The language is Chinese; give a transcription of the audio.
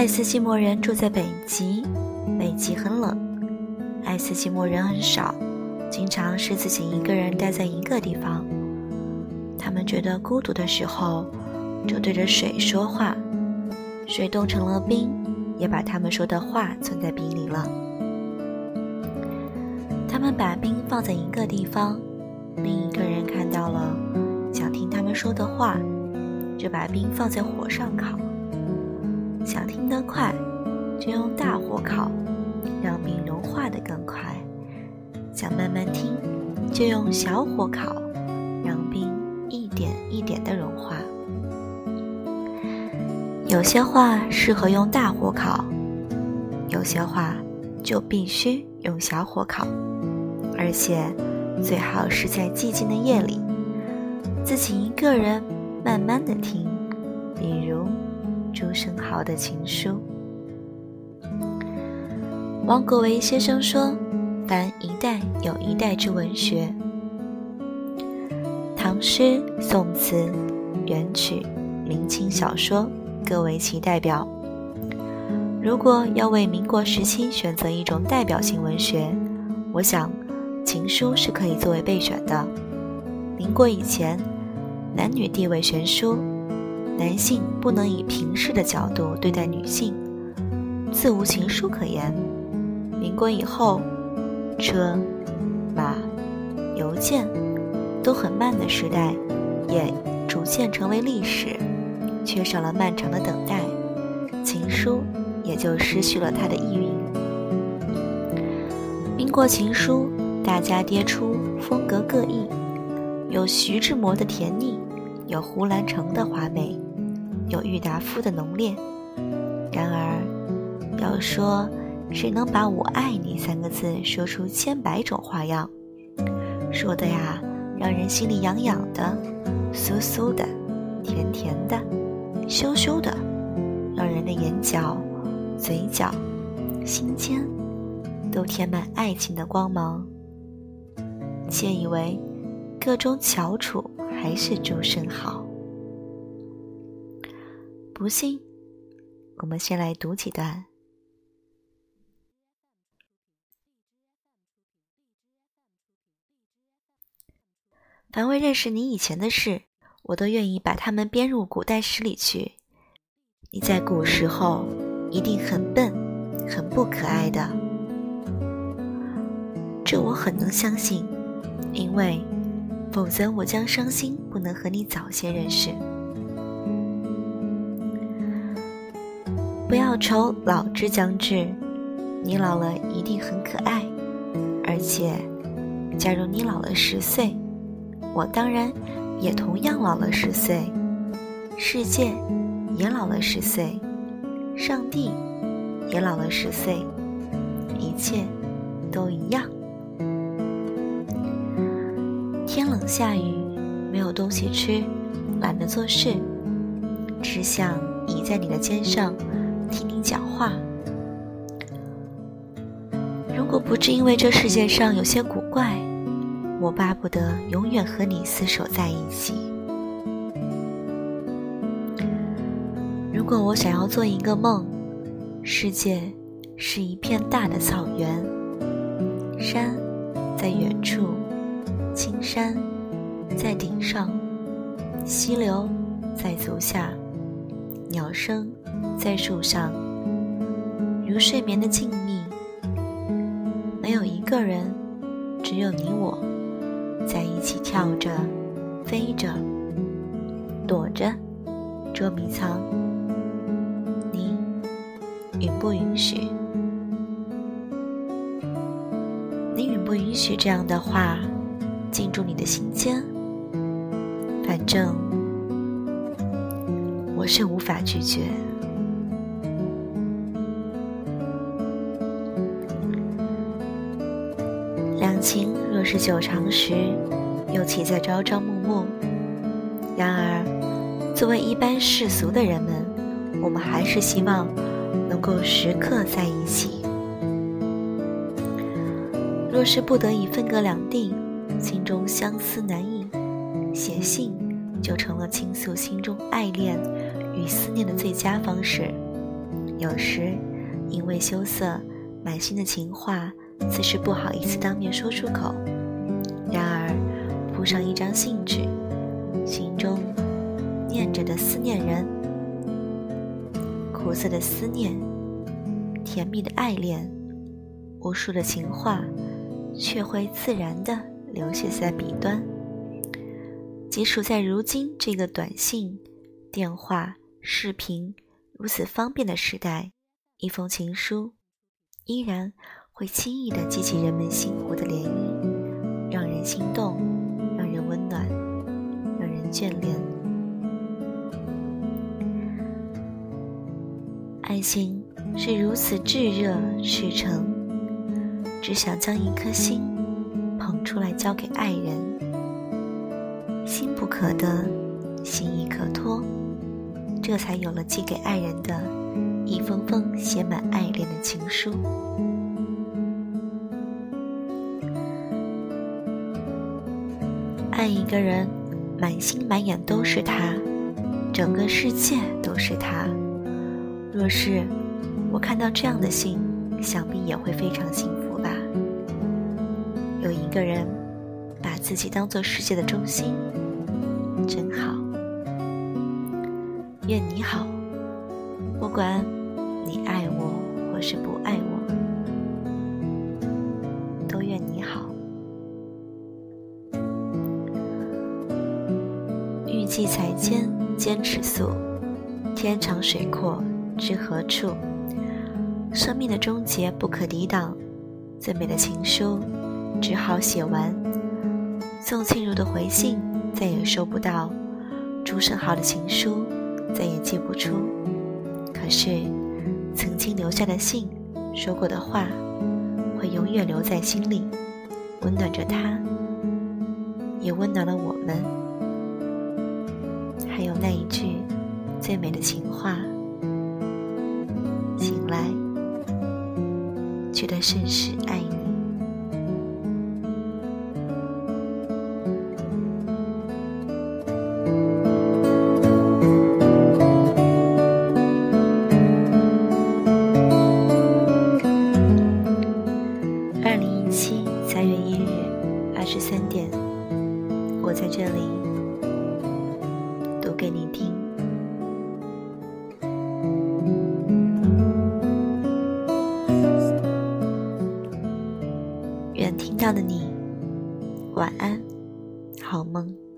爱斯基摩人住在北极，北极很冷。爱斯基摩人很少，经常是自己一个人待在一个地方。他们觉得孤独的时候，就对着水说话，水冻成了冰，也把他们说的话存在冰里了。他们把冰放在一个地方，另一个人看到了，想听他们说的话，就把冰放在火上烤。想听得快，就用大火烤，让冰融化的更快；想慢慢听，就用小火烤，让冰一点一点的融化。有些话适合用大火烤，有些话就必须用小火烤，而且最好是在寂静的夜里，自己一个人慢慢的听，比如。朱生豪的情书。王国维先生说：“凡一代有一代之文学，唐诗、宋词、元曲、明清小说各为其代表。如果要为民国时期选择一种代表性文学，我想情书是可以作为备选的。民国以前，男女地位悬殊。”男性不能以平视的角度对待女性，自无情书可言。民国以后，车、马、邮件都很慢的时代，也逐渐成为历史，缺少了漫长的等待，情书也就失去了它的意蕴。民国情书，大家跌出风格各异，有徐志摩的甜腻，有胡兰成的华美。有郁达夫的浓烈，然而，要说谁能把我爱你三个字说出千百种花样，说的呀，让人心里痒痒的，酥酥的，甜甜的，羞羞的，让人的眼角、嘴角、心间都填满爱情的光芒，窃以为各中翘楚还是朱生豪。不信，我们先来读几段。凡为认识你以前的事，我都愿意把它们编入古代史里去。你在古时候一定很笨，很不可爱的，这我很能相信，因为否则我将伤心，不能和你早些认识。不要愁老之将至，你老了一定很可爱，而且，假如你老了十岁，我当然也同样老了十岁，世界也老了十岁，上帝也老了十岁，一切都一样。天冷下雨，没有东西吃，懒得做事，只想倚在你的肩上。听你讲话。如果不是因为这世界上有些古怪，我巴不得永远和你厮守在一起。如果我想要做一个梦，世界是一片大的草原，山在远处，青山在顶上，溪流在足下，鸟声。在树上，如睡眠的静谧，没有一个人，只有你我，在一起跳着、飞着、躲着、捉迷藏。你允不允许？你允不允许这样的话进入你的心间？反正我是无法拒绝。两情若是久长时，又岂在朝朝暮暮？然而，作为一般世俗的人们，我们还是希望能够时刻在一起。若是不得已分隔两地，心中相思难抑，写信就成了倾诉心中爱恋与思念的最佳方式。有时因为羞涩，满心的情话，自是不好意思当面说出口。然而，铺上一张信纸，心中念着的思念人，苦涩的思念，甜蜜的爱恋，无数的情话，却会自然的流泻在笔端。即使在如今这个短信、电话、视频如此方便的时代，一封情书依然会轻易地激起人们心湖的涟漪，让人心动，让人温暖，让人眷恋。爱情是如此炙热赤诚，只想将一颗心捧出来交给爱人。心不可得，心亦可托，这才有了寄给爱人的一封封写满爱恋的情书。爱一个人，满心满眼都是他，整个世界都是他。若是我看到这样的信，想必也会非常幸福吧。有一个人。把自己当做世界的中心，真好。愿你好，不管你爱我或是不爱我，都愿你好。欲济才坚，坚持速，天长水阔知何处？生命的终结不可抵挡，最美的情书只好写完。宋庆如的回信再也收不到，朱生豪的情书再也寄不出。可是，曾经留下的信，说过的话，会永远留在心里，温暖着他，也温暖了我们。还有那一句最美的情话：醒来，觉得甚是爱你。听到的你，晚安，好梦。